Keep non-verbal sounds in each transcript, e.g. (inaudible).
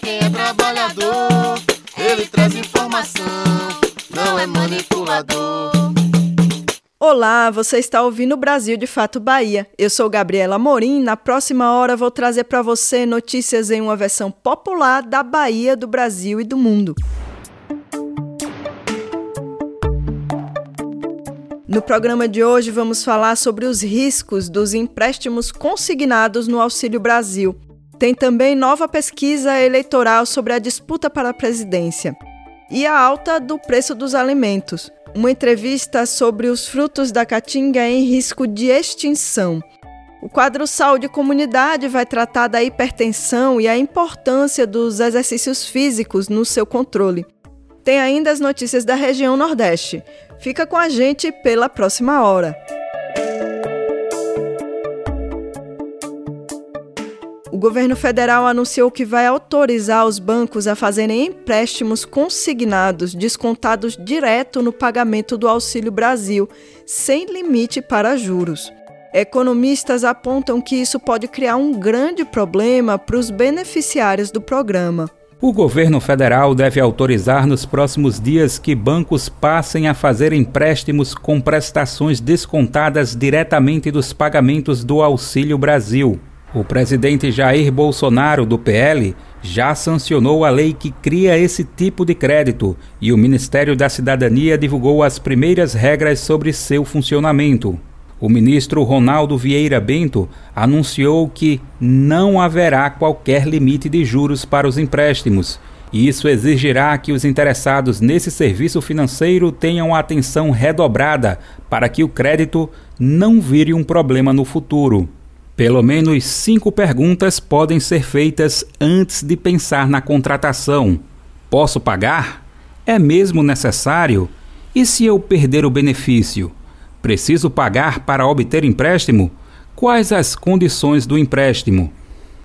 quem é trabalhador, ele traz informação, não é manipulador. Olá, você está ouvindo o Brasil de Fato Bahia. Eu sou Gabriela Morim. Na próxima hora vou trazer para você notícias em uma versão popular da Bahia, do Brasil e do mundo. No programa de hoje vamos falar sobre os riscos dos empréstimos consignados no Auxílio Brasil. Tem também nova pesquisa eleitoral sobre a disputa para a presidência e a alta do preço dos alimentos uma entrevista sobre os frutos da caatinga em risco de extinção. O quadro Saúde e Comunidade vai tratar da hipertensão e a importância dos exercícios físicos no seu controle. Tem ainda as notícias da região Nordeste. Fica com a gente pela próxima hora. Governo federal anunciou que vai autorizar os bancos a fazerem empréstimos consignados descontados direto no pagamento do Auxílio Brasil, sem limite para juros. Economistas apontam que isso pode criar um grande problema para os beneficiários do programa. O governo federal deve autorizar nos próximos dias que bancos passem a fazer empréstimos com prestações descontadas diretamente dos pagamentos do Auxílio Brasil. O presidente Jair Bolsonaro, do PL, já sancionou a lei que cria esse tipo de crédito e o Ministério da Cidadania divulgou as primeiras regras sobre seu funcionamento. O ministro Ronaldo Vieira Bento anunciou que não haverá qualquer limite de juros para os empréstimos. E isso exigirá que os interessados nesse serviço financeiro tenham atenção redobrada para que o crédito não vire um problema no futuro. Pelo menos cinco perguntas podem ser feitas antes de pensar na contratação. Posso pagar? É mesmo necessário? E se eu perder o benefício? Preciso pagar para obter empréstimo? Quais as condições do empréstimo?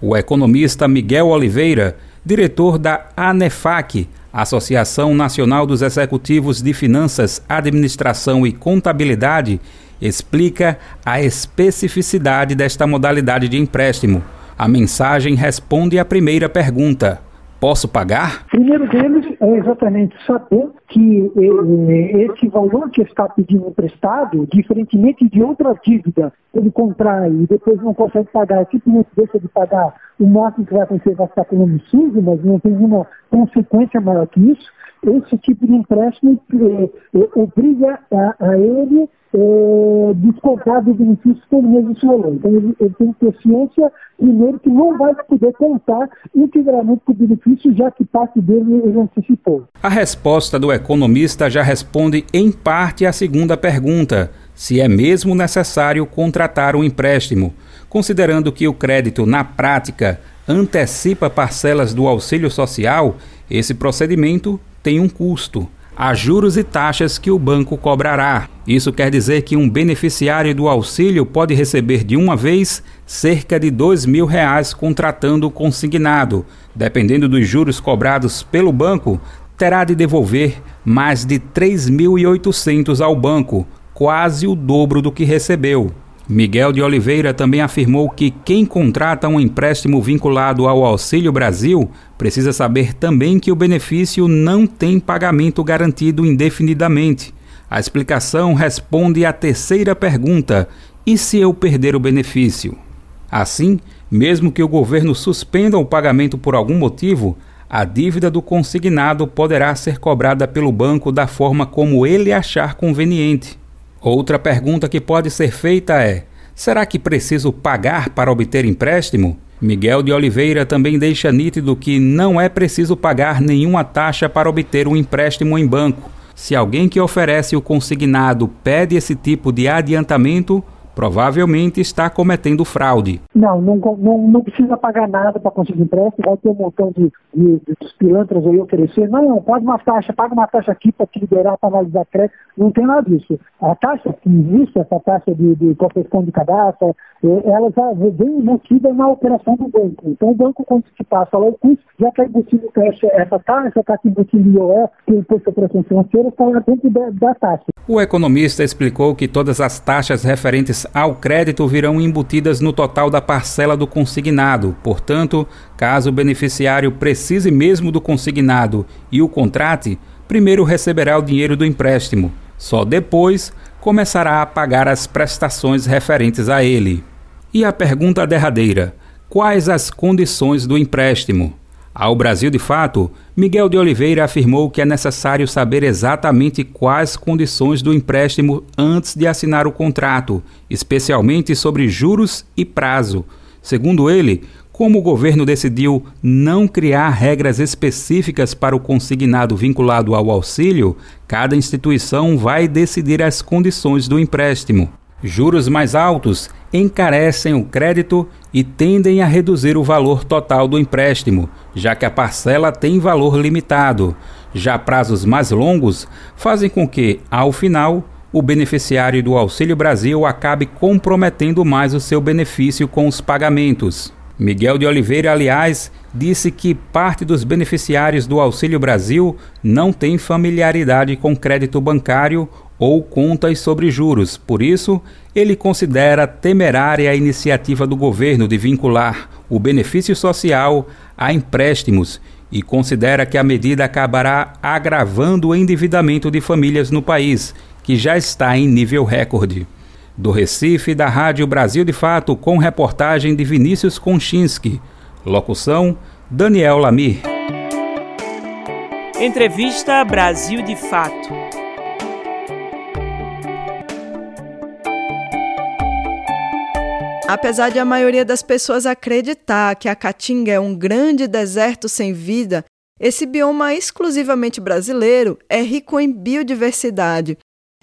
O economista Miguel Oliveira, diretor da ANEFAC, Associação Nacional dos Executivos de Finanças, Administração e Contabilidade, explica a especificidade desta modalidade de empréstimo. A mensagem responde à primeira pergunta: Posso pagar? Primeiro deles é exatamente saber que eh, esse valor que está pedindo emprestado, diferentemente de outra dívida, ele contrai e depois não consegue pagar, simplesmente deixa de pagar, o máximo que vai acontecer vai ficar o sujo, mas não tem nenhuma consequência maior que isso. Esse tipo de empréstimo eh, eh, obriga a, a ele é, descontar dos benefícios que ele mesmo falou. Então, ele, ele, tem que ter ciência, primeiro, que não vai poder contar integralmente com o benefício, já que parte dele ele antecipou. A resposta do economista já responde, em parte, à segunda pergunta: se é mesmo necessário contratar um empréstimo, considerando que o crédito, na prática, antecipa parcelas do auxílio social, esse procedimento tem um custo a juros e taxas que o banco cobrará. Isso quer dizer que um beneficiário do auxílio pode receber de uma vez cerca de mil reais contratando consignado. Dependendo dos juros cobrados pelo banco, terá de devolver mais de 3.800 ao banco, quase o dobro do que recebeu. Miguel de Oliveira também afirmou que quem contrata um empréstimo vinculado ao Auxílio Brasil precisa saber também que o benefício não tem pagamento garantido indefinidamente. A explicação responde à terceira pergunta: e se eu perder o benefício? Assim, mesmo que o governo suspenda o pagamento por algum motivo, a dívida do consignado poderá ser cobrada pelo banco da forma como ele achar conveniente. Outra pergunta que pode ser feita é: será que preciso pagar para obter empréstimo? Miguel de Oliveira também deixa nítido que não é preciso pagar nenhuma taxa para obter um empréstimo em banco. Se alguém que oferece o consignado pede esse tipo de adiantamento, provavelmente está cometendo fraude. Não, não, não, não precisa pagar nada para conseguir empréstimo, vai ter um montão de, de, de pilantras aí oferecer. Não, paga uma taxa, paga uma taxa aqui para te liberar para analisar crédito. Não tem nada disso. A taxa que existe, essa taxa de, de correção de cadastro, é, ela já vem embutida na operação do banco. Então o banco, quando te passa lá o custo, já está embutido essa taxa, está embutido o IOF, que é o imposto de operação financeira, está lá dentro da, da taxa. O economista explicou que todas as taxas referentes ao crédito virão embutidas no total da parcela do consignado. Portanto, caso o beneficiário precise mesmo do consignado e o contrate, primeiro receberá o dinheiro do empréstimo. Só depois começará a pagar as prestações referentes a ele. E a pergunta derradeira: quais as condições do empréstimo? Ao Brasil de Fato, Miguel de Oliveira afirmou que é necessário saber exatamente quais condições do empréstimo antes de assinar o contrato, especialmente sobre juros e prazo. Segundo ele, como o governo decidiu não criar regras específicas para o consignado vinculado ao auxílio, cada instituição vai decidir as condições do empréstimo. Juros mais altos encarecem o crédito e tendem a reduzir o valor total do empréstimo, já que a parcela tem valor limitado. Já prazos mais longos fazem com que, ao final, o beneficiário do Auxílio Brasil acabe comprometendo mais o seu benefício com os pagamentos. Miguel de Oliveira, aliás, disse que parte dos beneficiários do Auxílio Brasil não tem familiaridade com crédito bancário ou contas sobre juros. Por isso, ele considera temerária a iniciativa do governo de vincular o benefício social a empréstimos e considera que a medida acabará agravando o endividamento de famílias no país, que já está em nível recorde. Do Recife, da Rádio Brasil de Fato, com reportagem de Vinícius Konchinski. Locução: Daniel Lamir. Entrevista Brasil de Fato. Apesar de a maioria das pessoas acreditar que a Caatinga é um grande deserto sem vida, esse bioma exclusivamente brasileiro é rico em biodiversidade.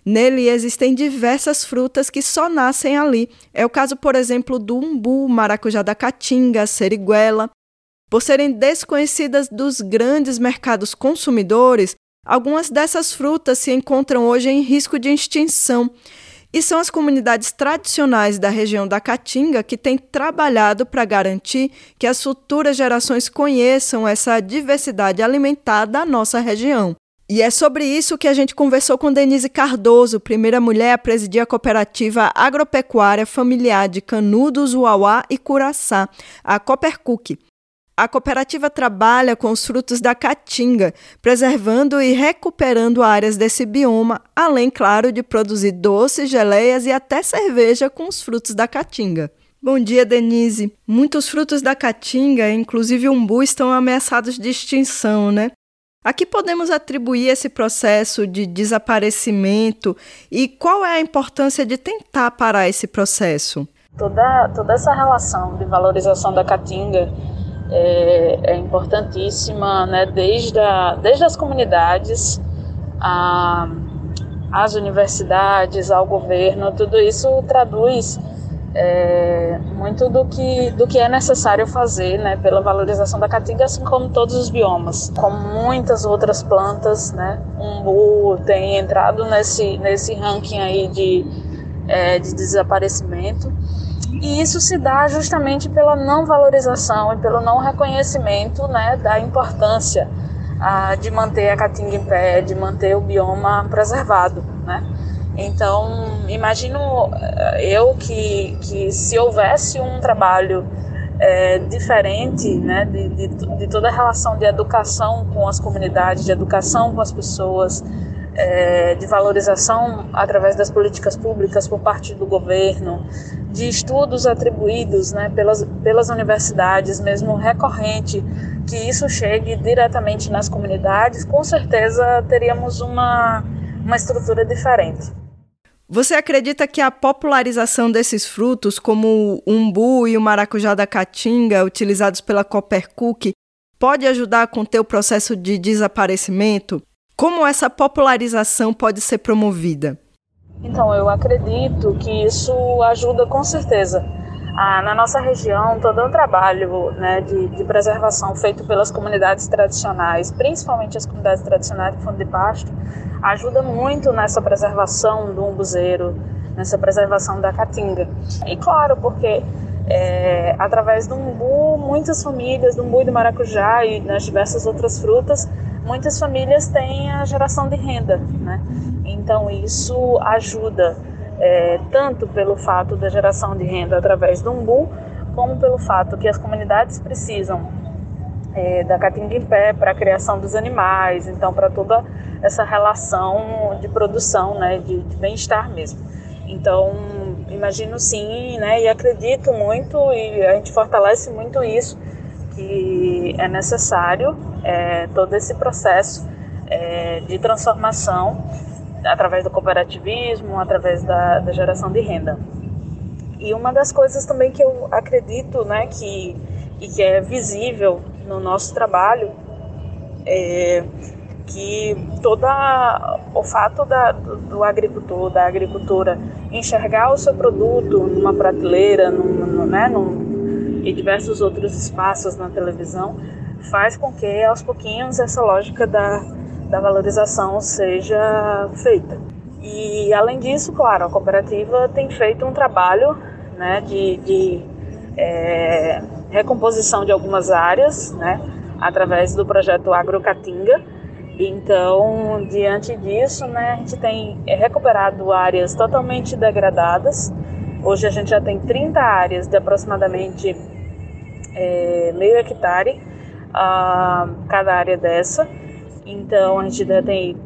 Nele existem diversas frutas que só nascem ali. É o caso, por exemplo, do umbu, maracujá da caatinga, seriguela. Por serem desconhecidas dos grandes mercados consumidores, algumas dessas frutas se encontram hoje em risco de extinção e são as comunidades tradicionais da região da Caatinga que têm trabalhado para garantir que as futuras gerações conheçam essa diversidade alimentar da nossa região. E é sobre isso que a gente conversou com Denise Cardoso, primeira mulher a presidir a cooperativa agropecuária familiar de Canudos, Uauá e Curaçá, a Coopercook. A cooperativa trabalha com os frutos da caatinga, preservando e recuperando áreas desse bioma, além, claro, de produzir doces, geleias e até cerveja com os frutos da caatinga. Bom dia, Denise. Muitos frutos da caatinga, inclusive umbu, estão ameaçados de extinção, né? A que podemos atribuir esse processo de desaparecimento e qual é a importância de tentar parar esse processo? Toda, toda essa relação de valorização da caatinga é, é importantíssima, né? desde, a, desde as comunidades, a, universidades, ao governo, tudo isso traduz é, muito do que, do que é necessário fazer né, pela valorização da caatinga, assim como todos os biomas. Como muitas outras plantas, né, umbu tem entrado nesse, nesse ranking aí de, é, de desaparecimento. E isso se dá justamente pela não valorização e pelo não reconhecimento né, da importância ah, de manter a caatinga em pé, de manter o bioma preservado. Né? Então, imagino eh, eu que, que se houvesse um trabalho é, diferente né, de, de, de, toda a relação de educação com as comunidades, de educação com as pessoas, é, de valorização através das políticas públicas por parte do governo, de estudos atribuídos né, pelas, pelas universidades, mesmo recorrente, que isso chegue diretamente nas comunidades, com certeza teríamos uma, uma estrutura diferente. Você acredita que a popularização desses frutos, como o umbu e o maracujá da caatinga, utilizados pela Coppercook, pode ajudar a conter o processo de desaparecimento? Como essa popularização pode ser promovida? Então, eu acredito que isso ajuda com certeza. Ah, na nossa região, todo um trabalho né, de, de, preservação feito pelas comunidades tradicionais, principalmente as comunidades tradicionais de fundo de pasto, ajuda muito nessa preservação do umbuzeiro, nessa preservação da caatinga. E claro, porque é, através do umbu, muitas famílias, do umbu e do maracujá e nas diversas outras frutas, muitas famílias têm a geração de renda, né? Então isso ajuda é, tanto pelo fato da geração de renda através do umbu, como pelo fato que as comunidades precisam é, da caatinga em pé para a criação dos animais, então para toda essa relação de produção, né, de, de bem-estar mesmo. Então, imagino sim, né, e acredito muito e a gente fortalece muito isso que é necessário é, todo esse processo é, de transformação através do cooperativismo, através da, da, geração de renda. E uma das coisas também que eu acredito, né, que e que é visível no nosso trabalho é que toda o fato da, do, do, agricultor, da agricultura enxergar o seu produto numa prateleira, num, né, num, e diversos outros espaços na televisão, faz com que aos pouquinhos essa lógica da, da valorização seja feita. E além disso, claro, a cooperativa tem feito um trabalho né, de, de é, recomposição de algumas áreas, né, através do projeto Agrocatinga. Então, diante disso, né, a gente tem recuperado áreas totalmente degradadas. Hoje a gente já tem 30 áreas de aproximadamente é, meio hectare a cada área dessa. Então, a gente já tem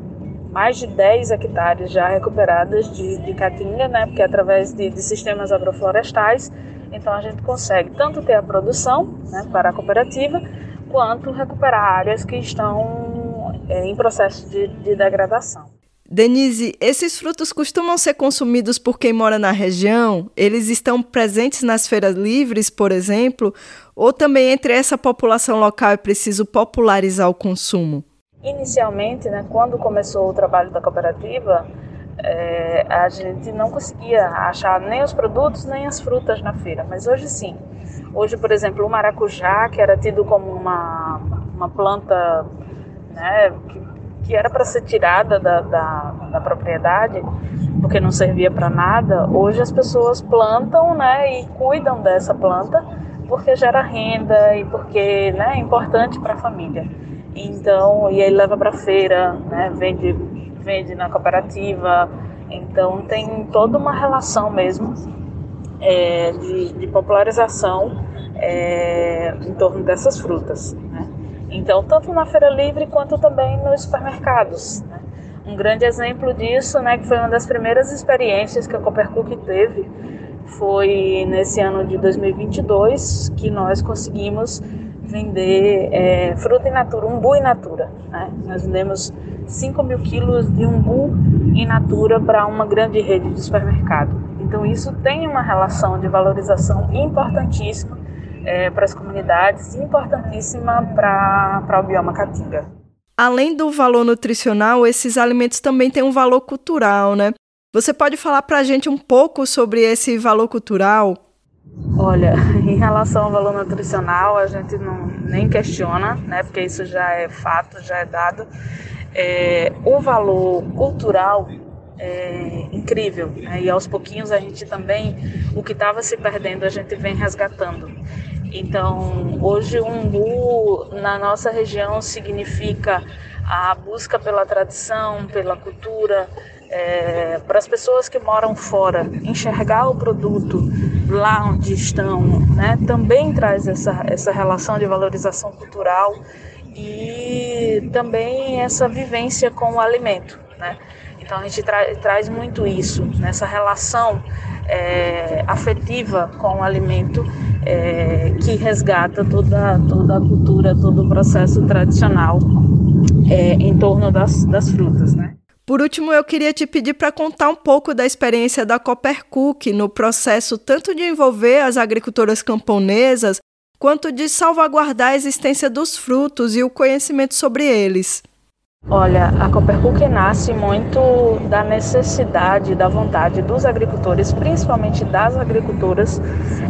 mais de 10 hectares já recuperadas de, de caatinga, né, porque é através de, de sistemas agroflorestais então a gente consegue tanto ter a produção né, para a cooperativa, quanto recuperar áreas que estão é, em processo de, de degradação. Denise, esses frutos costumam ser consumidos por quem mora na região? Eles estão presentes nas feiras livres, por exemplo? Ou também entre essa população local é preciso popularizar o consumo? Inicialmente, né, quando começou o trabalho da cooperativa, é, a gente não conseguia achar nem os produtos nem as frutas na feira, mas hoje sim. Hoje, por exemplo, o maracujá, que era tido como uma, uma planta né, que, que era para ser tirada da, da, da, propriedade, porque não servia para nada, hoje as pessoas plantam né, e cuidam dessa planta porque gera renda e porque né, é importante para a família. Então, e aí leva para feira, né, vende vende na cooperativa. Então tem toda uma relação mesmo é, de, de, popularização é, em torno dessas frutas. Né? Então, tanto na feira livre quanto também nos supermercados. Né? Um grande exemplo disso, né, que foi uma das primeiras experiências que a Coopercook teve, foi nesse ano de 2022 que nós conseguimos vender é, fruta in natura, umbu in natura. Né? Nós vendemos 5 mil quilos de umbu in natura para uma grande rede de supermercado. Então isso tem uma relação de valorização importantíssima é, para as comunidades, importantíssima para o bioma caatinga. Além do valor nutricional, esses alimentos também têm um valor cultural, né? Você pode falar para a gente um pouco sobre esse valor cultural? Olha, (laughs) em relação ao valor nutricional, a gente não nem questiona, né? Porque isso já é fato, já é dado. É, o valor cultural é incrível, né? e aos pouquinhos a gente também, o que estava se perdendo, a gente vem resgatando. Então, hoje o umbu na nossa região significa a busca pela tradição, pela cultura, é, para as pessoas que moram fora, enxergar o produto lá onde estão, né, também traz essa, essa relação de valorização cultural e também essa vivência com o alimento. Né? Então a gente tra traz muito isso, nessa relação é, afetiva com o alimento é, que resgata toda, toda a cultura, todo o processo tradicional é, em torno das, das frutas. Né? Por último, eu queria te pedir para contar um pouco da experiência da Coppercook no processo tanto de envolver as agricultoras camponesas quanto de salvaguardar a existência dos frutos e o conhecimento sobre eles. Olha, a Coppercook nasce muito da necessidade, da vontade dos agricultores, principalmente das agricultoras,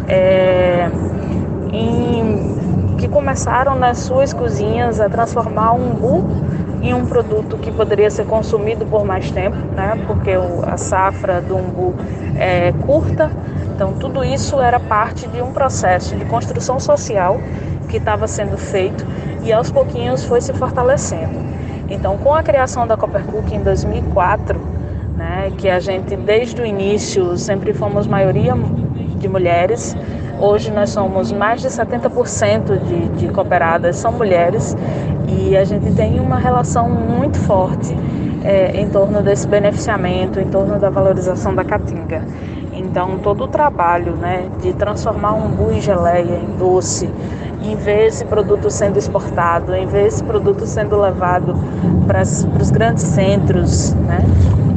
é, em, que começaram nas suas cozinhas a transformar o umbu em um produto que poderia ser consumido por mais tempo, né? Porque o, a safra do umbu é curta. Então, tudo isso era parte de um processo de construção social que estava sendo feito e aos pouquinhos foi se fortalecendo. Então, com a criação da Coppercook em 2004, né, que a gente desde o início sempre fomos maioria de mulheres, hoje nós somos mais de 70% de, de cooperadas são mulheres e a gente tem uma relação muito forte é, em torno desse beneficiamento, em torno da valorização da caatinga. Então, todo o trabalho né, de transformar um umbu em geleia, em doce, em ver esse produto sendo exportado, em ver esse produto sendo levado para os grandes centros, né?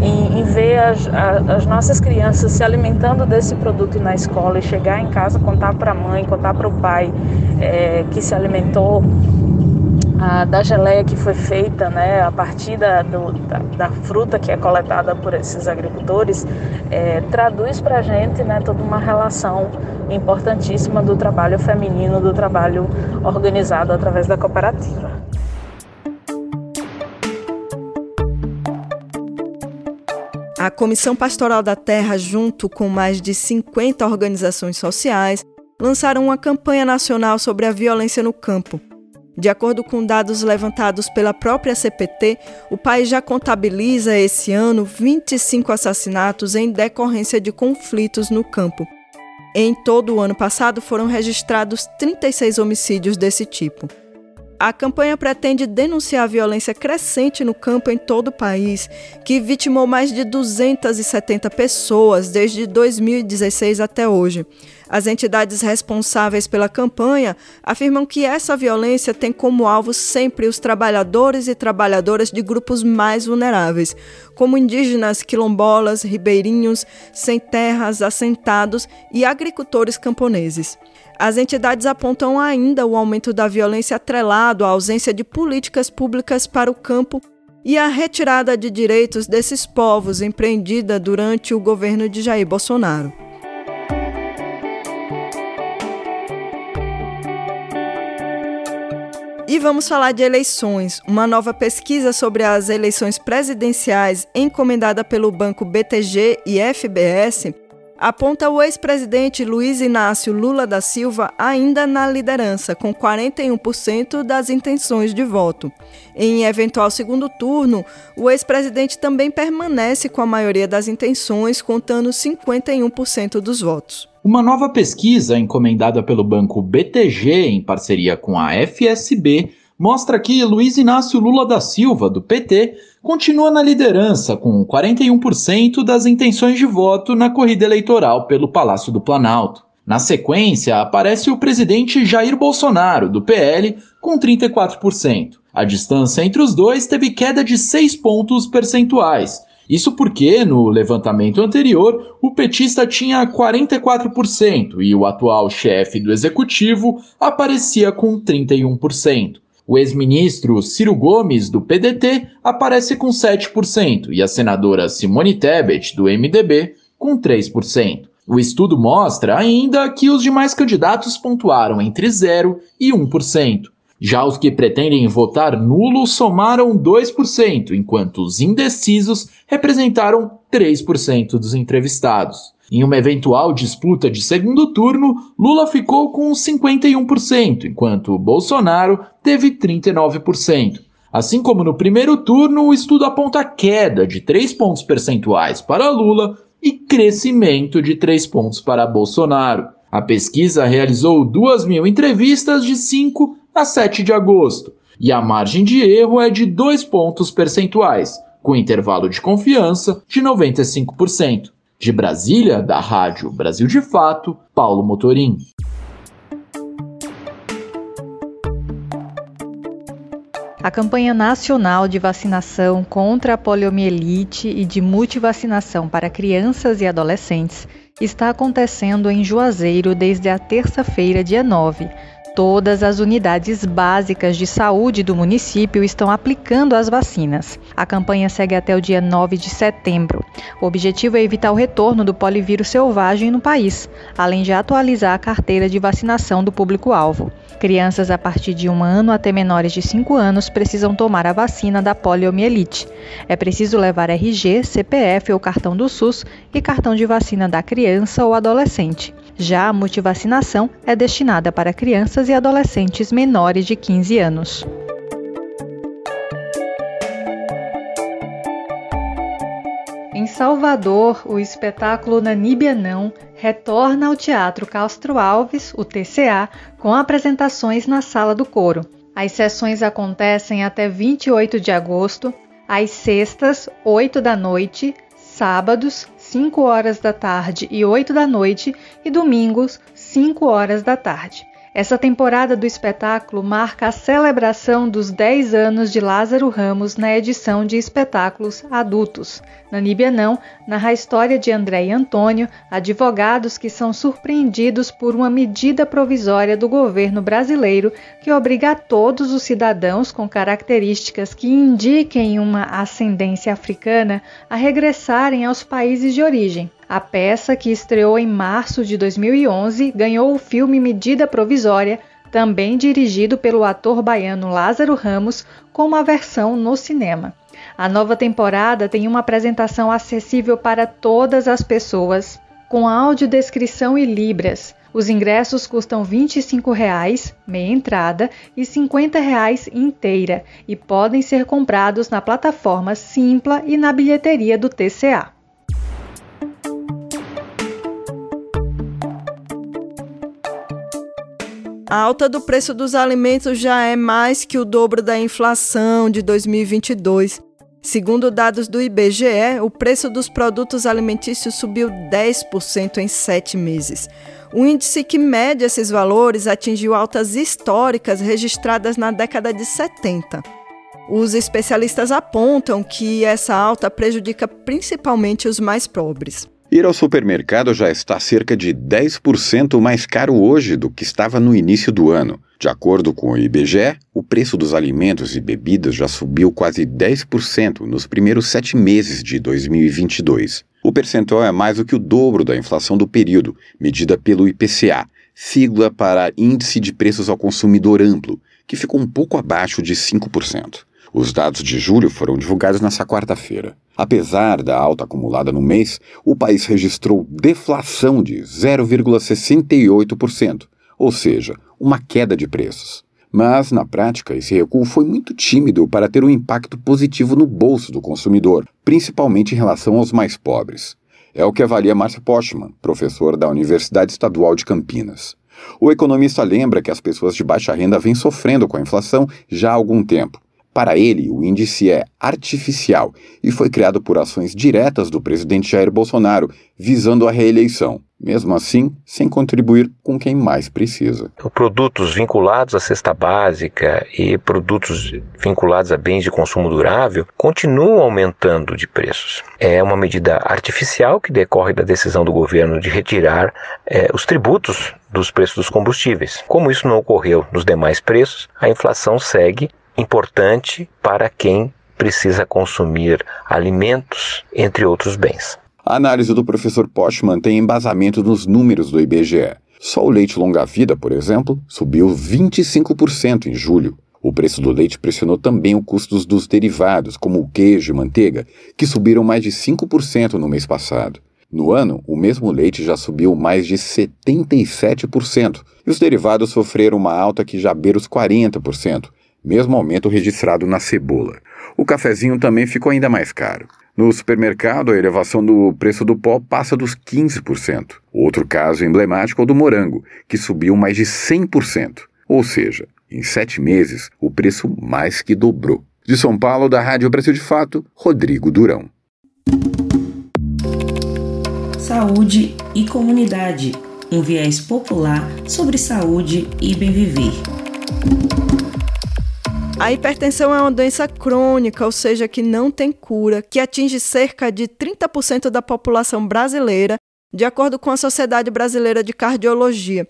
em, em ver as, a, as nossas crianças se alimentando desse produto na escola e chegar em casa contar para a mãe, contar para o pai é, que se alimentou a, da geleia que foi feita né, a partir da, do, da, da, fruta que é coletada por esses agricultores, é, traduz para a gente né, toda uma relação importantíssima do trabalho feminino, do trabalho organizado através da cooperativa. A Comissão Pastoral da Terra, junto com mais de 50 organizações sociais, lançaram uma campanha nacional sobre a violência no campo de acordo com dados levantados pela própria CPT, o país já contabiliza esse ano 25 assassinatos em decorrência de conflitos no campo. Em todo o ano passado foram registrados 36 homicídios desse tipo. A campanha pretende denunciar a violência crescente no campo em todo o país, que vitimou mais de 270 pessoas desde 2016 até hoje. As entidades responsáveis pela campanha afirmam que essa violência tem como alvo sempre os trabalhadores e trabalhadoras de grupos mais vulneráveis, como indígenas, quilombolas, ribeirinhos, sem terras, assentados e agricultores camponeses. As entidades apontam ainda o aumento da violência atrelado à ausência de políticas públicas para o campo e a retirada de direitos desses povos empreendida durante o governo de Jair Bolsonaro. E vamos falar de eleições. Uma nova pesquisa sobre as eleições presidenciais, encomendada pelo banco BTG e FBS, aponta o ex-presidente Luiz Inácio Lula da Silva ainda na liderança, com 41% das intenções de voto. Em eventual segundo turno, o ex-presidente também permanece com a maioria das intenções, contando 51% dos votos. Uma nova pesquisa encomendada pelo banco BTG em parceria com a FSB mostra que Luiz Inácio Lula da Silva, do PT, continua na liderança, com 41% das intenções de voto na corrida eleitoral pelo Palácio do Planalto. Na sequência, aparece o presidente Jair Bolsonaro, do PL, com 34%. A distância entre os dois teve queda de 6 pontos percentuais. Isso porque, no levantamento anterior, o petista tinha 44% e o atual chefe do executivo aparecia com 31%. O ex-ministro Ciro Gomes, do PDT, aparece com 7% e a senadora Simone Tebet, do MDB, com 3%. O estudo mostra ainda que os demais candidatos pontuaram entre 0 e 1%. Já os que pretendem votar nulo somaram 2%, enquanto os indecisos representaram 3% dos entrevistados. Em uma eventual disputa de segundo turno, Lula ficou com 51%, enquanto Bolsonaro teve 39%. Assim como no primeiro turno, o estudo aponta queda de 3 pontos percentuais para Lula e crescimento de 3 pontos para Bolsonaro. A pesquisa realizou 2 mil entrevistas de 5 a 7 de agosto, e a margem de erro é de 2 pontos percentuais, com intervalo de confiança de 95%. De Brasília, da Rádio Brasil de Fato, Paulo Motorim. A campanha nacional de vacinação contra a poliomielite e de multivacinação para crianças e adolescentes está acontecendo em Juazeiro desde a terça-feira, dia 9, Todas as unidades básicas de saúde do município estão aplicando as vacinas. A campanha segue até o dia 9 de setembro. O objetivo é evitar o retorno do polivírus selvagem no país, além de atualizar a carteira de vacinação do público-alvo. Crianças a partir de um ano até menores de 5 anos precisam tomar a vacina da poliomielite. É preciso levar RG, CPF ou cartão do SUS e cartão de vacina da criança ou adolescente. Já a multivacinação é destinada para crianças e adolescentes menores de 15 anos. Em Salvador, o espetáculo Naníbia Não retorna ao Teatro Castro Alves, o TCA, com apresentações na Sala do Coro. As sessões acontecem até 28 de agosto, às sextas, 8 da noite, sábados, 5 horas da tarde e 8 da noite, e domingos, 5 horas da tarde. Essa temporada do espetáculo marca a celebração dos 10 anos de Lázaro Ramos na edição de espetáculos adultos. Naníbia Não narra a história de André e Antônio, advogados que são surpreendidos por uma medida provisória do governo brasileiro que obriga a todos os cidadãos com características que indiquem uma ascendência africana a regressarem aos países de origem. A peça, que estreou em março de 2011, ganhou o filme Medida Provisória, também dirigido pelo ator baiano Lázaro Ramos, com uma versão no cinema. A nova temporada tem uma apresentação acessível para todas as pessoas, com audiodescrição e libras. Os ingressos custam 25 reais, meia entrada, e 50 reais inteira, e podem ser comprados na plataforma Simpla e na bilheteria do TCA. A alta do preço dos alimentos já é mais que o dobro da inflação de 2022. Segundo dados do IBGE, o preço dos produtos alimentícios subiu 10% em sete meses. O índice que mede esses valores atingiu altas históricas registradas na década de 70. Os especialistas apontam que essa alta prejudica principalmente os mais pobres. Ir ao supermercado já está cerca de 10% mais caro hoje do que estava no início do ano. De acordo com o IBGE, o preço dos alimentos e bebidas já subiu quase 10% nos primeiros sete meses de 2022. O percentual é mais do que o dobro da inflação do período, medida pelo IPCA, sigla para Índice de Preços ao Consumidor Amplo, que ficou um pouco abaixo de 5%. Os dados de julho foram divulgados nesta quarta-feira. Apesar da alta acumulada no mês, o país registrou deflação de 0,68%, ou seja, uma queda de preços. Mas, na prática, esse recuo foi muito tímido para ter um impacto positivo no bolso do consumidor, principalmente em relação aos mais pobres. É o que avalia Márcio Postman, professor da Universidade Estadual de Campinas. O economista lembra que as pessoas de baixa renda vêm sofrendo com a inflação já há algum tempo para ele, o índice é artificial e foi criado por ações diretas do presidente Jair Bolsonaro, visando a reeleição. Mesmo assim, sem contribuir com quem mais precisa. Produtos vinculados à cesta básica e produtos vinculados a bens de consumo durável continuam aumentando de preços. É uma medida artificial que decorre da decisão do governo de retirar é, os tributos dos preços dos combustíveis. Como isso não ocorreu nos demais preços, a inflação segue importante para quem precisa consumir alimentos, entre outros bens. A análise do professor Postman tem embasamento nos números do IBGE. Só o leite longa-vida, por exemplo, subiu 25% em julho. O preço do leite pressionou também o custo dos derivados, como o queijo e manteiga, que subiram mais de 5% no mês passado. No ano, o mesmo leite já subiu mais de 77%, e os derivados sofreram uma alta que já beira os 40%, mesmo aumento registrado na cebola. O cafezinho também ficou ainda mais caro. No supermercado, a elevação do preço do pó passa dos 15%. Outro caso emblemático é o do morango, que subiu mais de 100%. Ou seja, em sete meses, o preço mais que dobrou. De São Paulo, da Rádio Brasil de Fato, Rodrigo Durão. Saúde e comunidade. Um viés popular sobre saúde e bem viver. A hipertensão é uma doença crônica, ou seja, que não tem cura, que atinge cerca de 30% da população brasileira, de acordo com a Sociedade Brasileira de Cardiologia.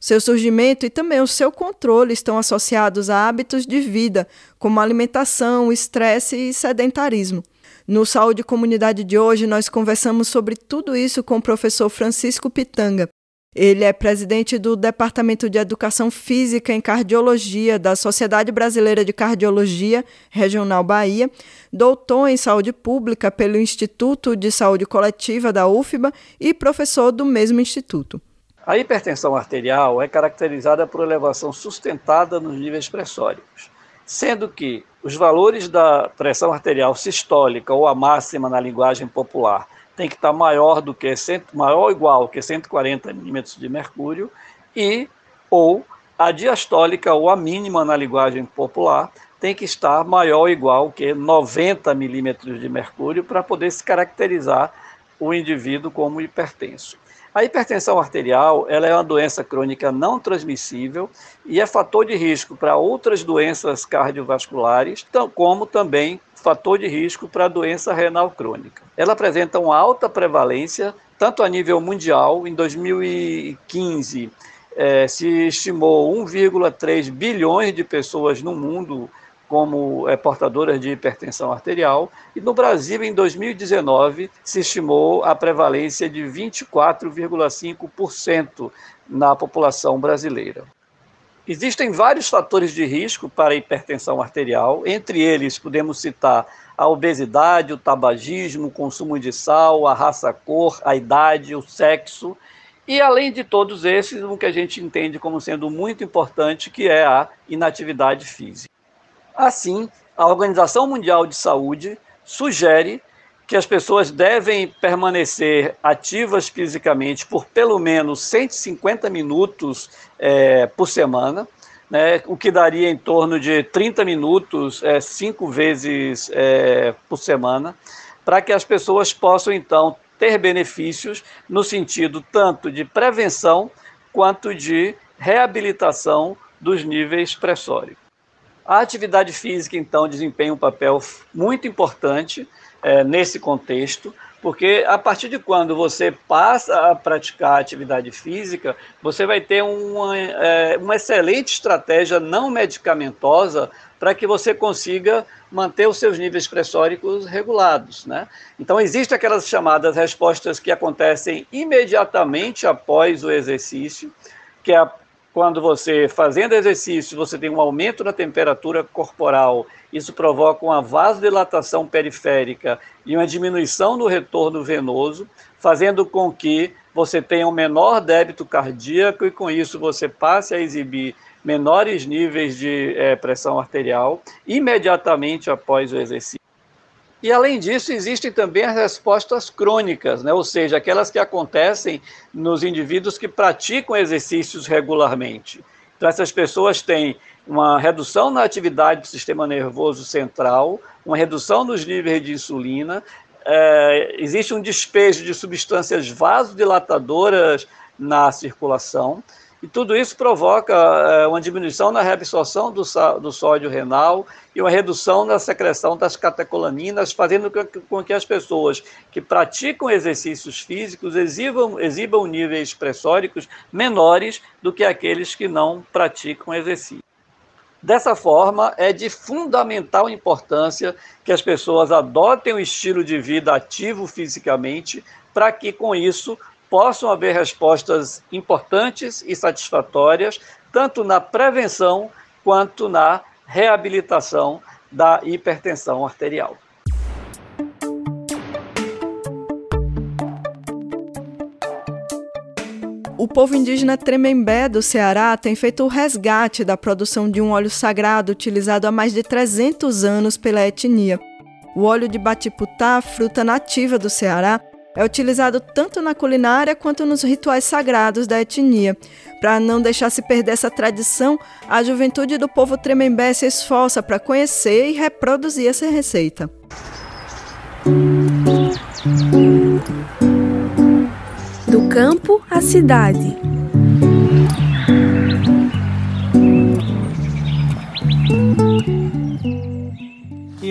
Seu surgimento e também o seu controle estão associados a hábitos de vida, como alimentação, estresse e sedentarismo. No Saúde Comunidade de hoje, nós conversamos sobre tudo isso com o professor Francisco Pitanga. Ele é presidente do Departamento de Educação Física em Cardiologia da Sociedade Brasileira de Cardiologia Regional Bahia, doutor em Saúde Pública pelo Instituto de Saúde Coletiva da UFBA e professor do mesmo instituto. A hipertensão arterial é caracterizada por elevação sustentada nos níveis pressóricos, sendo que os valores da pressão arterial sistólica ou a máxima na linguagem popular tem que estar maior do que maior ou igual que 140 milímetros de mercúrio e ou a diastólica ou a mínima na linguagem popular tem que estar maior ou igual que 90 milímetros de mercúrio para poder se caracterizar o indivíduo como hipertenso. A hipertensão arterial ela é uma doença crônica não transmissível e é fator de risco para outras doenças cardiovasculares, como também fator de risco para a doença renal crônica. Ela apresenta uma alta prevalência, tanto a nível mundial, em 2015 é, se estimou 1,3 bilhões de pessoas no mundo como é, portadoras de hipertensão arterial, e no Brasil, em 2019, se estimou a prevalência de 24,5% na população brasileira. Existem vários fatores de risco para a hipertensão arterial, entre eles podemos citar a obesidade, o tabagismo, o consumo de sal, a raça-cor, a idade, o sexo, e além de todos esses, o que a gente entende como sendo muito importante, que é a inatividade física. Assim, a Organização Mundial de Saúde sugere que as pessoas devem permanecer ativas fisicamente por pelo menos 150 minutos é, por semana, né, o que daria em torno de 30 minutos, é, cinco vezes é, por semana, para que as pessoas possam, então, ter benefícios no sentido tanto de prevenção quanto de reabilitação dos níveis pressóricos. A atividade física, então, desempenha um papel muito importante é, nesse contexto, porque a partir de quando você passa a praticar atividade física, você vai ter uma, é, uma excelente estratégia não medicamentosa para que você consiga manter os seus níveis pressóricos regulados. Né? Então, existem aquelas chamadas respostas que acontecem imediatamente após o exercício, que é a quando você, fazendo exercício, você tem um aumento na temperatura corporal, isso provoca uma vasodilatação periférica e uma diminuição no retorno venoso, fazendo com que você tenha um menor débito cardíaco e, com isso, você passe a exibir menores níveis de é, pressão arterial imediatamente após o exercício. E além disso, existem também as respostas crônicas, né? ou seja, aquelas que acontecem nos indivíduos que praticam exercícios regularmente. Então, essas pessoas têm uma redução na atividade do sistema nervoso central, uma redução nos níveis de insulina, é, existe um despejo de substâncias vasodilatadoras na circulação, e tudo isso provoca é, uma diminuição na reabsorção do, do, sódio renal e uma redução na secreção das catecolaminas, fazendo com que as pessoas que praticam exercícios físicos exibam, exibam níveis pressóricos menores do que aqueles que não praticam exercício. Dessa forma, é de fundamental importância que as pessoas adotem um estilo de vida ativo fisicamente, para que com isso possam haver respostas importantes e satisfatórias, tanto na prevenção quanto na reabilitação da hipertensão arterial. O povo indígena Tremembé do Ceará tem feito o resgate da produção de um óleo sagrado utilizado há mais de 300 anos pela etnia. O óleo de batiputá, fruta nativa do Ceará, é utilizado tanto na culinária quanto nos rituais sagrados da etnia. Para não deixar se perder essa tradição, a juventude do povo tremembé se esforça para conhecer e reproduzir essa receita. Do campo à cidade.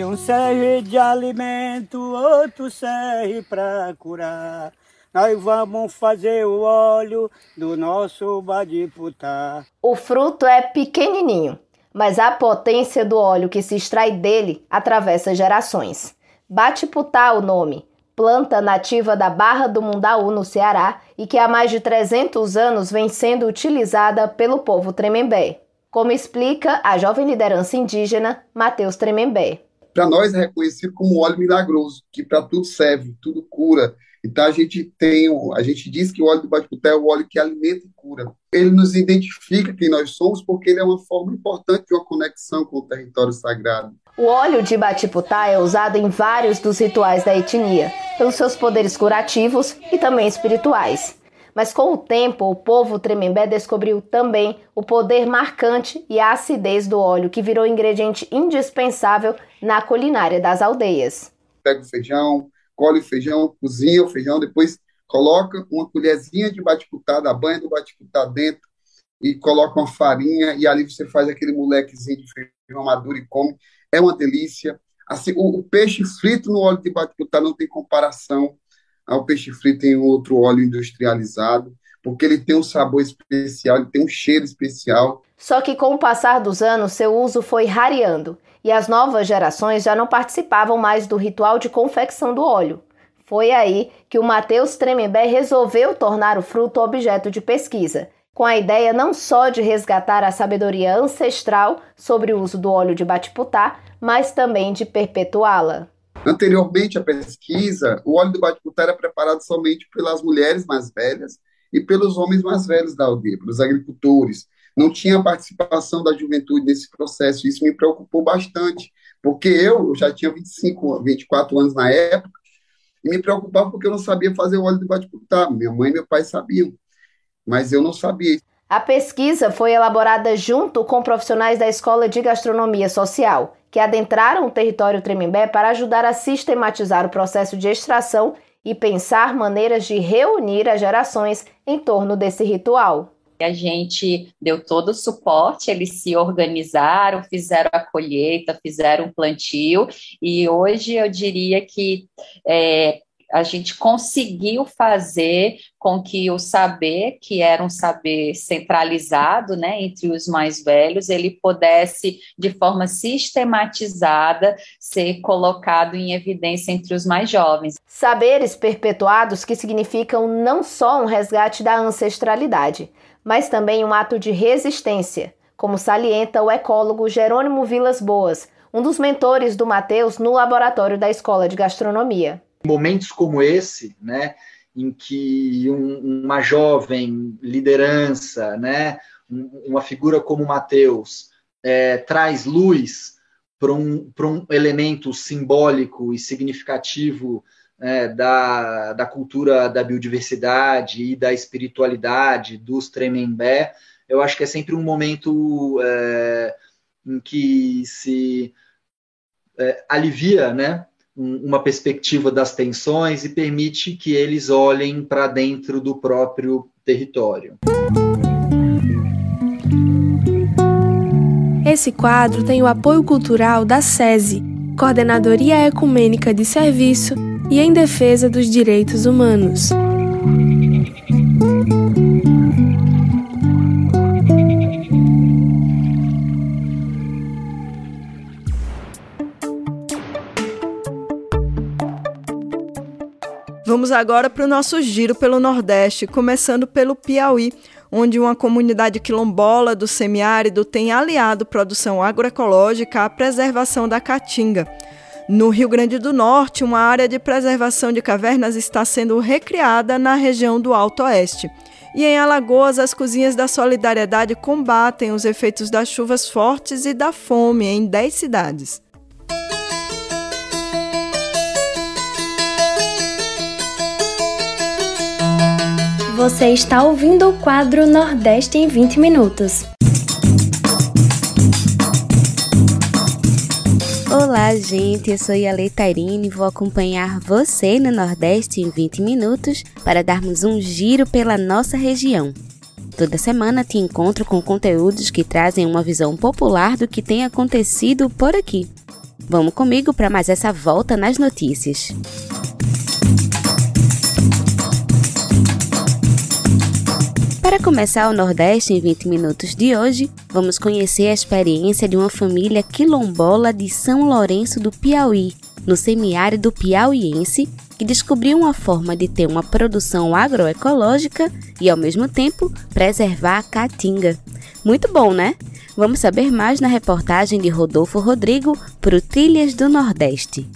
Um serve de alimento, outro serve para curar. nós vamos fazer o óleo do nosso badiputá. O fruto é pequenininho, mas a potência do óleo que se extrai dele atravessa gerações. Batiputá o nome, planta nativa da Barra do Mundaú, no Ceará, e que há mais de 300 anos vem sendo utilizada pelo povo tremembé. Como explica a jovem liderança indígena Mateus Tremembé. Para nós é reconhecido como óleo milagroso, que para tudo serve, tudo cura, então a gente tem, a gente diz que o óleo do batiputé é o óleo que alimenta e cura. Ele nos identifica quem nós somos porque ele é uma forma importante de uma conexão com o território sagrado. O óleo de batiputá é usado em vários dos rituais da etnia, pelos seus poderes curativos e também espirituais. Mas com o tempo, o povo tremembé descobriu também o poder marcante e a acidez do óleo, que virou ingrediente indispensável na culinária das aldeias. Pega o feijão, colhe o feijão, cozinha o feijão, depois coloca uma colherzinha de batiputá, da banha do batiputá dentro e coloca uma farinha e ali você faz aquele molequezinho de feijão maduro e come. É uma delícia. Assim, o, o peixe frito no óleo de batiputá não tem comparação ao peixe frito em outro óleo industrializado, porque ele tem um sabor especial, ele tem um cheiro especial. Só que com o passar dos anos, seu uso foi rareando e as novas gerações já não participavam mais do ritual de confecção do óleo. Foi aí que o Matheus Tremembé resolveu tornar o fruto objeto de pesquisa, com a ideia não só de resgatar a sabedoria ancestral sobre o uso do óleo de batiputá, mas também de perpetuá-la. Anteriormente à pesquisa, o óleo do batiputá era preparado somente pelas mulheres mais velhas e pelos homens mais velhos da aldeia, pelos agricultores, não tinha participação da juventude nesse processo. Isso me preocupou bastante, porque eu, já tinha 25, 24 anos na época, e me preocupava porque eu não sabia fazer o óleo de bate-putá. Minha mãe e meu pai sabiam, mas eu não sabia. A pesquisa foi elaborada junto com profissionais da Escola de Gastronomia Social, que adentraram o território Tremembé para ajudar a sistematizar o processo de extração e pensar maneiras de reunir as gerações em torno desse ritual. A gente deu todo o suporte, eles se organizaram, fizeram a colheita, fizeram o plantio, e hoje eu diria que é, a gente conseguiu fazer com que o saber, que era um saber centralizado, né, entre os mais velhos, ele pudesse, de forma sistematizada, ser colocado em evidência entre os mais jovens. Saberes perpetuados que significam não só um resgate da ancestralidade, mas também um ato de resistência, como salienta o ecólogo Jerônimo Vilas Boas, um dos mentores do Mateus no laboratório da Escola de Gastronomia. Momentos como esse, né, em que um, uma jovem liderança, né, uma figura como Mateus, é, traz luz para um, um elemento simbólico e significativo é, da, da cultura da biodiversidade e da espiritualidade dos Tremembé, eu acho que é sempre um momento é, em que se é, alivia né, uma perspectiva das tensões e permite que eles olhem para dentro do próprio território. Esse quadro tem o apoio cultural da SESI, Coordenadoria Ecumênica de Serviço e em defesa dos direitos humanos. Vamos agora para o nosso giro pelo Nordeste, começando pelo Piauí, onde uma comunidade quilombola do semiárido tem aliado produção agroecológica à preservação da caatinga. No Rio Grande do Norte, uma área de preservação de cavernas está sendo recriada na região do Alto Oeste. E em Alagoas, as cozinhas da solidariedade combatem os efeitos das chuvas fortes e da fome em 10 cidades. Você está ouvindo o quadro Nordeste em 20 Minutos. Olá, gente. Eu sou a Leitairine e vou acompanhar você no Nordeste em 20 minutos para darmos um giro pela nossa região. Toda semana te encontro com conteúdos que trazem uma visão popular do que tem acontecido por aqui. Vamos comigo para mais essa volta nas notícias. Para começar o Nordeste em 20 minutos de hoje, vamos conhecer a experiência de uma família quilombola de São Lourenço do Piauí, no semiárido piauiense, que descobriu uma forma de ter uma produção agroecológica e, ao mesmo tempo, preservar a caatinga. Muito bom, né? Vamos saber mais na reportagem de Rodolfo Rodrigo para o Trilhas do Nordeste.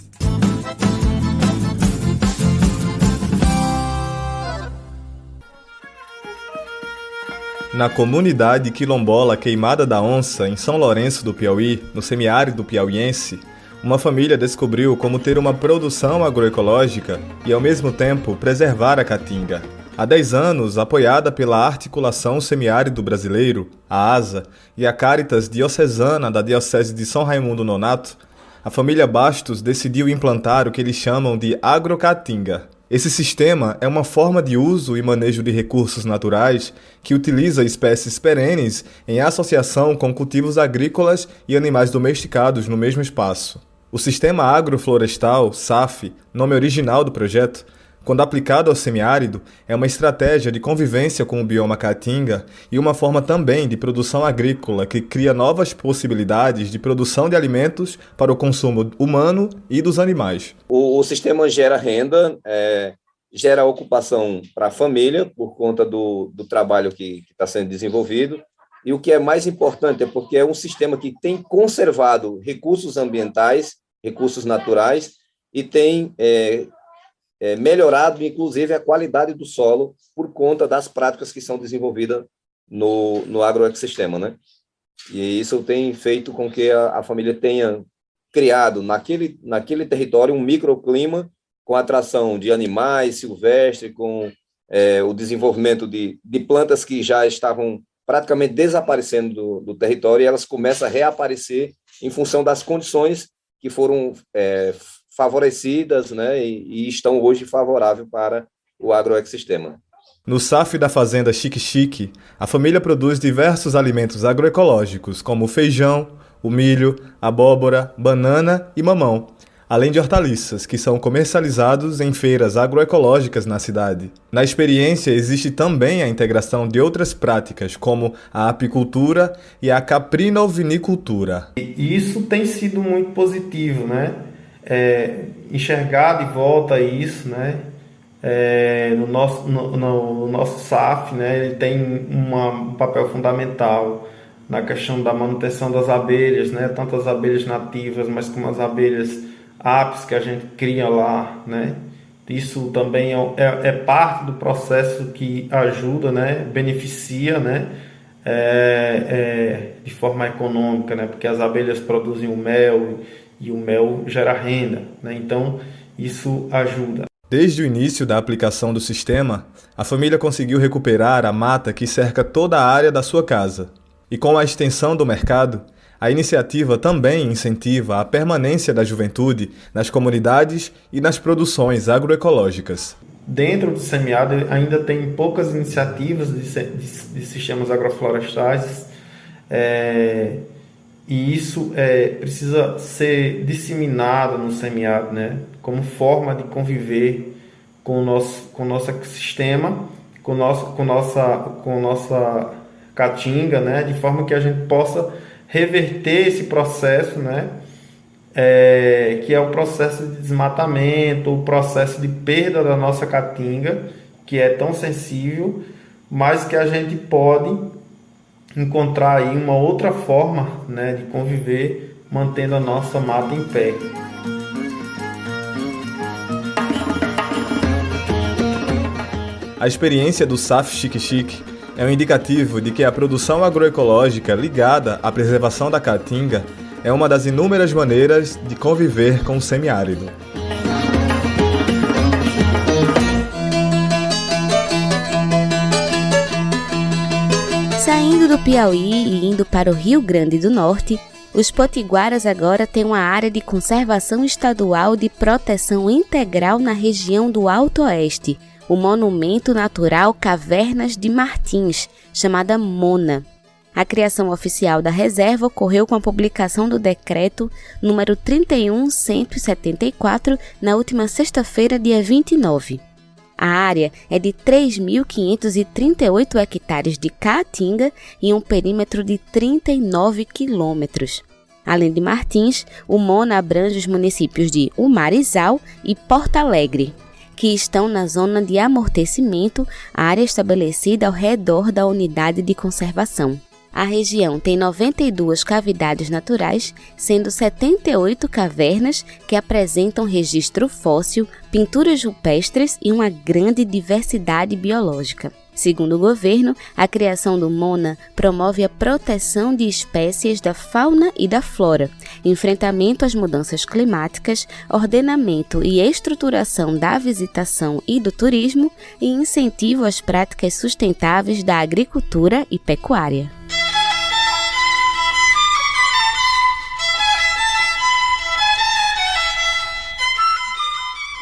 Na comunidade quilombola Queimada da Onça, em São Lourenço do Piauí, no semiárido piauiense, uma família descobriu como ter uma produção agroecológica e, ao mesmo tempo, preservar a caatinga. Há 10 anos, apoiada pela Articulação Semiárido Brasileiro, a ASA, e a Caritas Diocesana da Diocese de São Raimundo Nonato, a família Bastos decidiu implantar o que eles chamam de agrocaatinga, esse sistema é uma forma de uso e manejo de recursos naturais que utiliza espécies perenes em associação com cultivos agrícolas e animais domesticados no mesmo espaço. O sistema agroflorestal, SAF, nome original do projeto, quando aplicado ao semiárido, é uma estratégia de convivência com o bioma caatinga e uma forma também de produção agrícola que cria novas possibilidades de produção de alimentos para o consumo humano e dos animais. O, o sistema gera renda, é, gera ocupação para a família por conta do, do trabalho que está sendo desenvolvido. E o que é mais importante é porque é um sistema que tem conservado recursos ambientais, recursos naturais, e tem é, é, melhorado, inclusive, a qualidade do solo por conta das práticas que são desenvolvidas no, no agroecossistema, né? E isso tem feito com que a, a família tenha criado naquele, naquele território um microclima com atração de animais silvestres, com é, o desenvolvimento de, de plantas que já estavam praticamente desaparecendo do, do, território e elas começam a reaparecer em função das condições que foram é, favorecidas né, e, e estão hoje favoráveis para o agroecossistema. No SAF da fazenda Chique Chique, a família produz diversos alimentos agroecológicos, como o feijão, o milho, abóbora, banana e mamão, além de hortaliças, que são comercializados em feiras agroecológicas na cidade. Na experiência, existe também a integração de outras práticas, como a apicultura e a caprinovinicultura. E isso tem sido muito positivo, né? É, enxergar de volta isso, né? É, no, nosso, no, no, nosso SAF, né, ele tem uma, um papel fundamental na questão da manutenção das abelhas, né, tanto as abelhas nativas, mas como as abelhas apis que a gente cria lá, né, isso também é, é, é parte do processo que ajuda, né, beneficia, né, é, é de forma econômica, né, porque as abelhas produzem o mel e o mel gera renda, né? então isso ajuda. Desde o início da aplicação do sistema, a família conseguiu recuperar a mata que cerca toda a área da sua casa. E com a extensão do mercado, a iniciativa também incentiva a permanência da juventude nas comunidades e nas produções agroecológicas. Dentro do semiárido ainda tem poucas iniciativas de, de, de sistemas agroflorestais. É, e isso é, precisa ser disseminado no semiárido, né? como forma de conviver com o nosso, com o nosso ecossistema, com, nosso, com, nossa, com nossa caatinga, né? de forma que a gente possa reverter esse processo, né? É, que é o processo de desmatamento, o processo de perda da nossa caatinga, que é tão sensível, mas que a gente pode encontrar aí uma outra forma né, de conviver mantendo a nossa mata em pé. A experiência do SAF Chique Chique é um indicativo de que a produção agroecológica ligada à preservação da caatinga é uma das inúmeras maneiras de conviver com o semiárido. Saindo do Piauí e indo para o Rio Grande do Norte, os potiguaras agora têm uma área de conservação estadual de proteção integral na região do Alto Oeste, o Monumento Natural Cavernas de Martins, chamada MONA. A criação oficial da reserva ocorreu com a publicação do decreto número 31174 na última sexta-feira, dia 29. A área é de 3.538 hectares de caatinga e um perímetro de 39 quilômetros. Além de Martins, o Mona abrange os municípios de Umarizal e Porto Alegre, que estão na zona de amortecimento, área estabelecida ao redor da unidade de conservação. A região tem 92 cavidades naturais, sendo 78 cavernas que apresentam registro fóssil, pinturas rupestres e uma grande diversidade biológica. Segundo o governo, a criação do MONA promove a proteção de espécies da fauna e da flora, enfrentamento às mudanças climáticas, ordenamento e estruturação da visitação e do turismo e incentivo às práticas sustentáveis da agricultura e pecuária.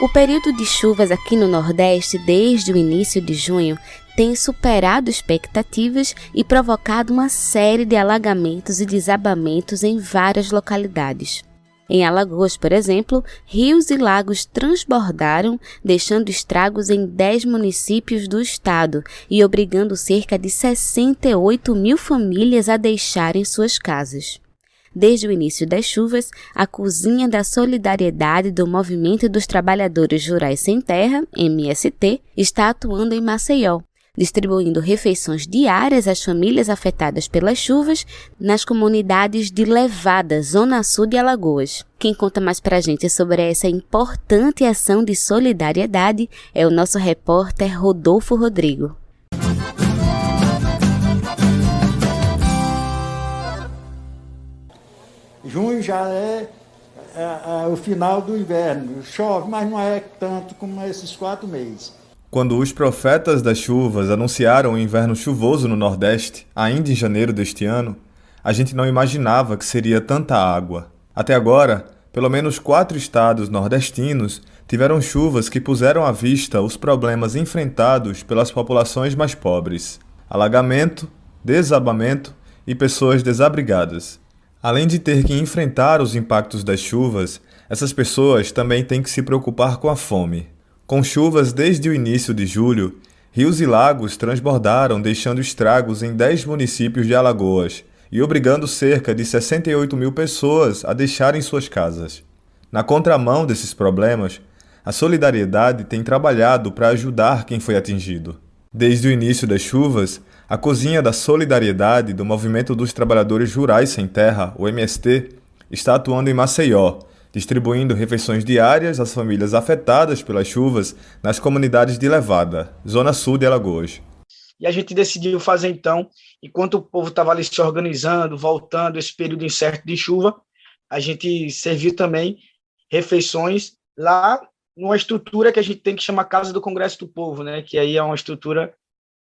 O período de chuvas aqui no Nordeste, desde o início de junho, tem superado expectativas e provocado uma série de alagamentos e desabamentos em várias localidades. Em Alagoas, por exemplo, rios e lagos transbordaram, deixando estragos em 10 municípios do estado e obrigando cerca de 68 mil famílias a deixarem suas casas. Desde o início das chuvas, a Cozinha da Solidariedade do Movimento dos Trabalhadores Rurais Sem Terra, MST, está atuando em Maceió, distribuindo refeições diárias às famílias afetadas pelas chuvas nas comunidades de Levada, Zona Sul de Alagoas. Quem conta mais pra gente sobre essa importante ação de solidariedade é o nosso repórter Rodolfo Rodrigo. Junho já é, é, é, o final do inverno. Chove, mas não é tanto como esses quatro meses. Quando os profetas das chuvas anunciaram o inverno chuvoso no Nordeste, ainda em janeiro deste ano, a gente não imaginava que seria tanta água. Até agora, pelo menos quatro estados nordestinos tiveram chuvas que puseram à vista os problemas enfrentados pelas populações mais pobres: alagamento, desabamento e pessoas desabrigadas. Além de ter que enfrentar os impactos das chuvas, essas pessoas também têm que se preocupar com a fome. Com chuvas desde o início de julho, rios e lagos transbordaram, deixando estragos em 10 municípios de Alagoas e obrigando cerca de 68 mil pessoas a deixarem suas casas. Na contramão desses problemas, a solidariedade tem trabalhado para ajudar quem foi atingido. Desde o início das chuvas, a Cozinha da Solidariedade do Movimento dos Trabalhadores Rurais Sem Terra, o MST, está atuando em Maceió, distribuindo refeições diárias às famílias afetadas pelas chuvas nas comunidades de Levada, zona sul de Alagoas. E a gente decidiu fazer então, enquanto o povo estava ali se organizando, voltando esse período incerto de chuva, a gente serviu também refeições lá numa estrutura que a gente tem que chamar Casa do Congresso do Povo, né? Que aí é uma estrutura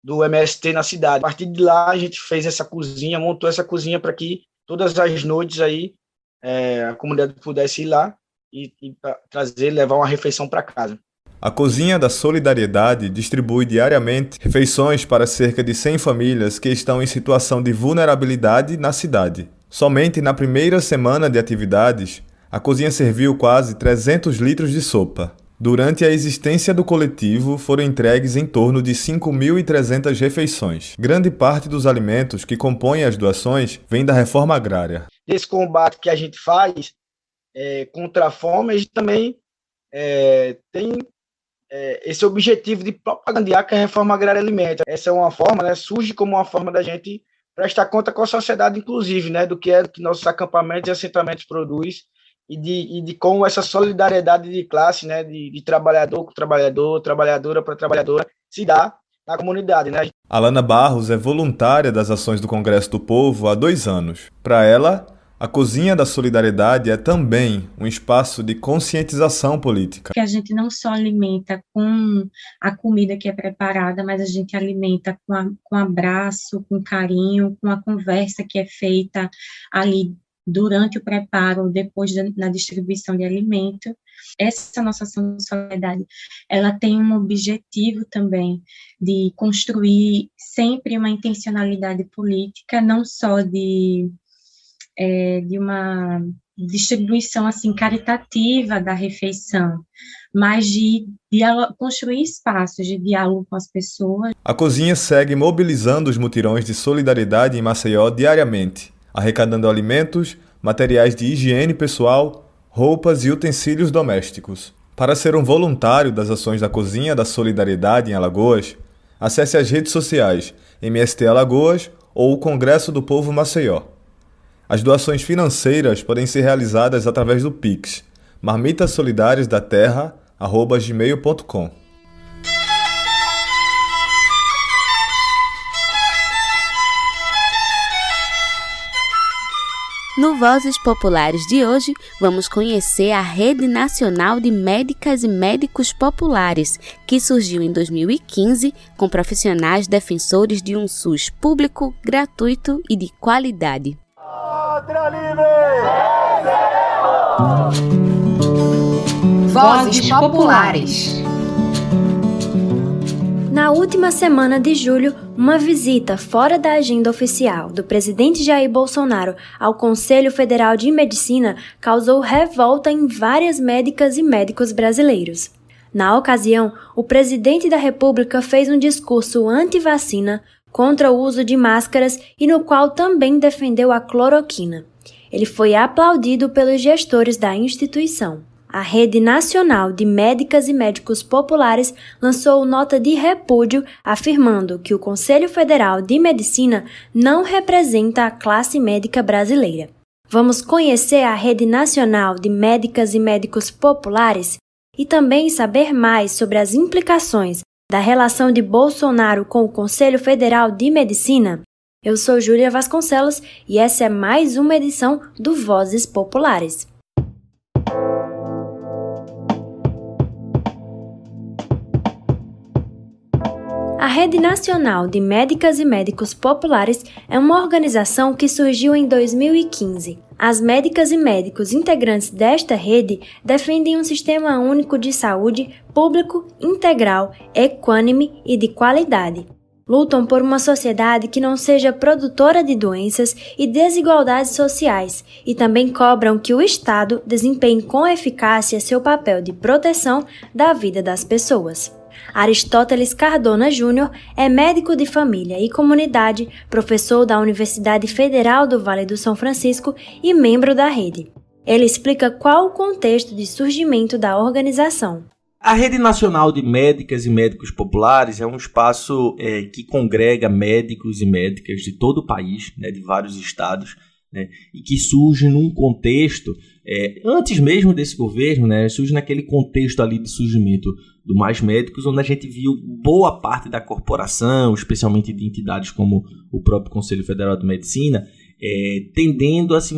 do MST na cidade. A partir de lá, a gente fez essa cozinha, montou essa cozinha para que todas as noites aí é, a comunidade pudesse ir lá e, e trazer, levar uma refeição para casa. A Cozinha da Solidariedade distribui diariamente refeições para cerca de 100 famílias que estão em situação de vulnerabilidade na cidade. Somente na primeira semana de atividades, a cozinha serviu quase 300 litros de sopa. Durante a existência do coletivo, foram entregues em torno de 5.300 refeições. Grande parte dos alimentos que compõem as doações vem da reforma agrária. Esse combate que a gente faz é, contra a fome, a gente também é, tem é, esse objetivo de propagandear que a reforma agrária alimenta. Essa é uma forma, né, surge como uma forma da gente prestar conta com a sociedade, inclusive, né, do que é que nossos acampamentos e assentamentos produzem e de, e de como essa solidariedade de classe, né, de, de trabalhador com trabalhador, trabalhadora para trabalhadora, se dá na comunidade. Né? Alana Barros é voluntária das ações do Congresso do Povo há dois anos. Para ela, a Cozinha da Solidariedade é também um espaço de conscientização política. Que a gente não só alimenta com a comida que é preparada, mas a gente alimenta com, a, com abraço, com carinho, com a conversa que é feita ali durante o preparo, depois da, na distribuição de alimento. Essa nossa ação de solidariedade, ela tem um objetivo também de construir sempre uma intencionalidade política, não só de é, de uma distribuição assim caritativa da refeição, mas de, de construir espaços de diálogo com as pessoas. A cozinha segue mobilizando os mutirões de solidariedade em Maceió diariamente, arrecadando alimentos, materiais de higiene pessoal, roupas e utensílios domésticos. Para ser um voluntário das ações da Cozinha da Solidariedade em Alagoas, acesse as redes sociais MST Alagoas ou o Congresso do Povo Maceió. As doações financeiras podem ser realizadas através do Pix, marmitasolidaresdaterra.gmail.com. No Vozes Populares de hoje, vamos conhecer a Rede Nacional de Médicas e Médicos Populares, que surgiu em 2015 com profissionais defensores de um SUS público, gratuito e de qualidade. Vozes Populares. Na última semana de julho, uma visita fora da agenda oficial do presidente Jair Bolsonaro ao Conselho Federal de Medicina causou revolta em várias médicas e médicos brasileiros. Na ocasião, o presidente da República fez um discurso anti-vacina contra o uso de máscaras e no qual também defendeu a cloroquina. Ele foi aplaudido pelos gestores da instituição. A Rede Nacional de Médicas e Médicos Populares lançou nota de repúdio afirmando que o Conselho Federal de Medicina não representa a classe médica brasileira. Vamos conhecer a Rede Nacional de Médicas e Médicos Populares e também saber mais sobre as implicações da relação de Bolsonaro com o Conselho Federal de Medicina. Eu sou Júlia Vasconcelos e essa é mais uma edição do Vozes Populares. A Rede Nacional de Médicas e Médicos Populares é uma organização que surgiu em 2015. As médicas e médicos integrantes desta rede defendem um sistema único de saúde público, integral, equânime e de qualidade. Lutam por uma sociedade que não seja produtora de doenças e desigualdades sociais e também cobram que o Estado desempenhe com eficácia seu papel de proteção da vida das pessoas. Aristóteles Cardona Júnior é médico de família e comunidade, professor da Universidade Federal do Vale do São Francisco e membro da rede. Ele explica qual o contexto de surgimento da organização. A Rede Nacional de Médicas e Médicos Populares é um espaço é, que congrega médicos e médicas de todo o país, né, de vários estados, né, e que surge num contexto, é, antes mesmo desse governo, né, surge naquele contexto ali de surgimento do Mais Médicos, onde a gente viu boa parte da corporação, especialmente de entidades como o próprio Conselho Federal de Medicina, é, tendendo a se,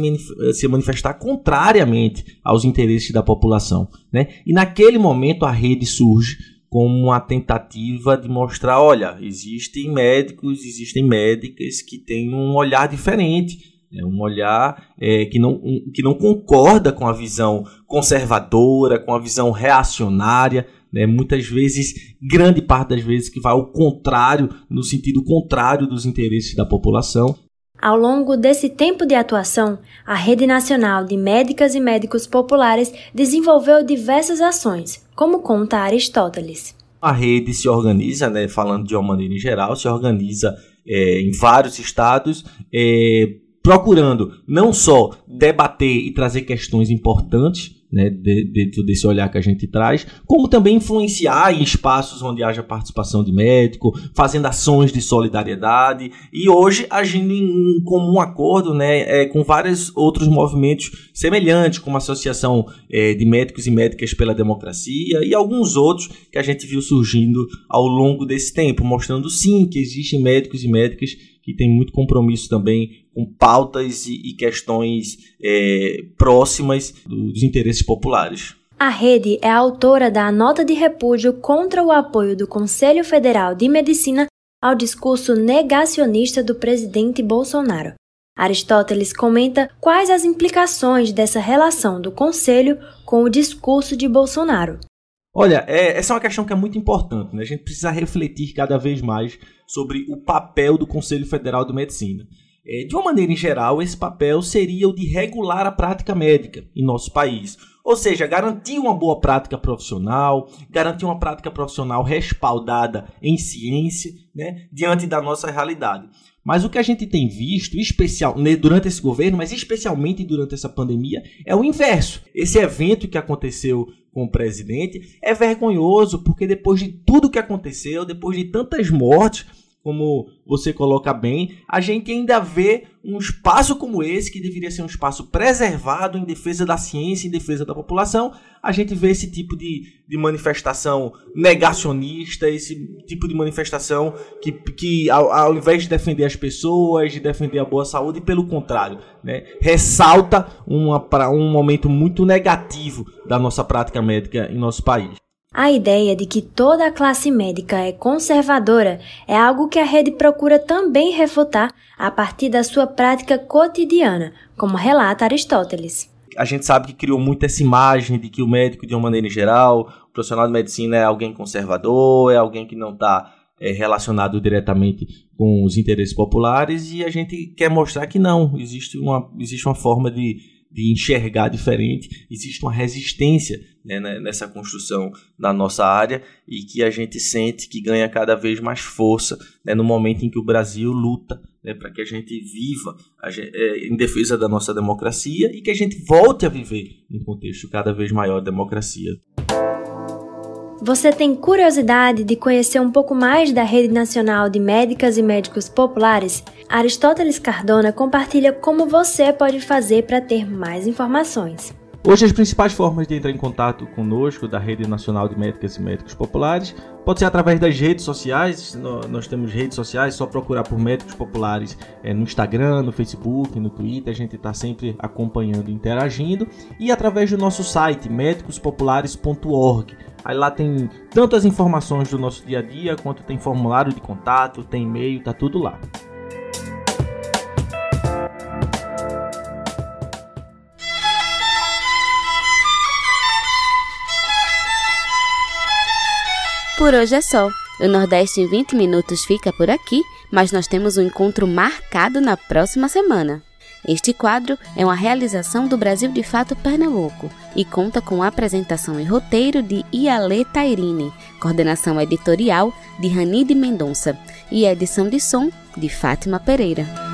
a se, manifestar contrariamente aos interesses da população. Né? E naquele momento a rede surge como uma tentativa de mostrar, olha, existem médicos, existem médicas que têm um olhar diferente, é um olhar é, que, não, um, que não concorda com a visão conservadora, com a visão reacionária né? muitas vezes, grande parte das vezes, que vai ao contrário, no sentido contrário dos interesses da população. Ao longo desse tempo de atuação, a Rede Nacional de Médicas e Médicos Populares desenvolveu diversas ações, como conta Aristóteles. A rede se organiza, né, falando de uma maneira em geral, se organiza é, em vários estados, é, procurando não só debater e trazer questões importantes né, dentro desse olhar que a gente traz, como também influenciar em espaços onde haja participação de médico, fazendo ações de solidariedade. E hoje agindo em comum acordo né, é, com vários outros movimentos semelhantes, como a Associação é, de Médicos e Médicas pela Democracia e alguns outros que a gente viu surgindo ao longo desse tempo, mostrando sim que existem médicos e médicas que têm muito compromisso também com pautas e, e questões é, próximas dos interesses populares. A rede é autora da nota de repúdio contra o apoio do Conselho Federal de Medicina ao discurso negacionista do presidente Bolsonaro. Aristóteles comenta quais as implicações dessa relação do Conselho com o discurso de Bolsonaro. Olha, é, essa é uma questão que é muito importante. Né? A gente precisa refletir cada vez mais sobre o papel do Conselho Federal de Medicina. É, de uma maneira em geral, esse papel seria o de regular a prática médica em nosso país. Ou seja, garantir uma boa prática profissional, garantir uma prática profissional respaldada em ciência, né, diante da nossa realidade. Mas o que a gente tem visto, especial né, durante esse governo, mas especialmente durante essa pandemia, é o inverso. Esse evento que aconteceu com o presidente é vergonhoso, porque depois de tudo que aconteceu, depois de tantas mortes, como você coloca bem, a gente ainda vê um espaço como esse, que deveria ser um espaço preservado em defesa da ciência, em defesa da população, a gente vê esse tipo de, de manifestação negacionista, esse tipo de manifestação que, que ao, ao invés de defender as pessoas, de defender a boa saúde, pelo contrário, né, ressalta uma, um momento muito negativo da nossa prática médica em nosso país. A ideia de que toda a classe médica é conservadora é algo que a rede procura também refutar a partir da sua prática cotidiana, como relata Aristóteles. A gente sabe que criou muito essa imagem de que o médico, de uma maneira geral, o profissional de medicina é alguém conservador, é alguém que não está é, relacionado diretamente com os interesses populares, e a gente quer mostrar que não, existe uma, existe uma forma de de enxergar diferente, existe uma resistência né, né, nessa construção da nossa área e que a gente sente que ganha cada vez mais força né, no momento em que o Brasil luta né, para que a gente viva a gente, é, em defesa da nossa democracia e que a gente volte a viver em um contexto cada vez maior de democracia. Você tem curiosidade de conhecer um pouco mais da Rede Nacional de Médicas e Médicos Populares? Aristóteles Cardona compartilha como você pode fazer para ter mais informações. Hoje, as principais formas de entrar em contato conosco da Rede Nacional de Médicas e Médicos Populares pode ser através das redes sociais. Nós temos redes sociais, só procurar por Médicos Populares é, no Instagram, no Facebook, no Twitter. A gente está sempre acompanhando e interagindo. E através do nosso site, médicospopulares.org. Aí lá tem tanto as informações do nosso dia a dia, quanto tem formulário de contato, tem e-mail, tá tudo lá. Por hoje é só. O Nordeste em 20 minutos fica por aqui, mas nós temos um encontro marcado na próxima semana. Este quadro é uma realização do Brasil de Fato Pernambuco e conta com a apresentação e roteiro de Iale Tairini, coordenação editorial de Ranide Mendonça e edição de som de Fátima Pereira.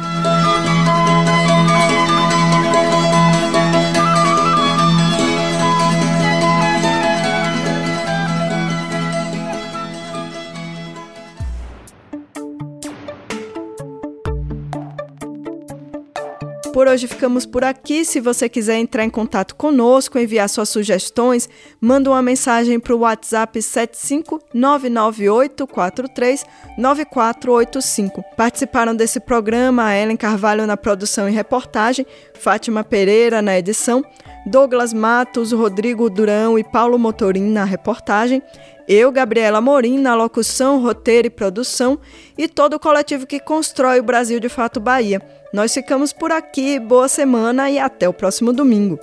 Por hoje ficamos por aqui. Se você quiser entrar em contato conosco, enviar suas sugestões, manda uma mensagem para o WhatsApp 75998439485. Participaram desse programa a Ellen Carvalho na produção e reportagem, Fátima Pereira na edição, Douglas Matos, Rodrigo Durão e Paulo Motorim na reportagem, eu, Gabriela Morim, na locução, roteiro e produção, e todo o coletivo que constrói o Brasil de Fato Bahia. Nós ficamos por aqui, boa semana e até o próximo domingo.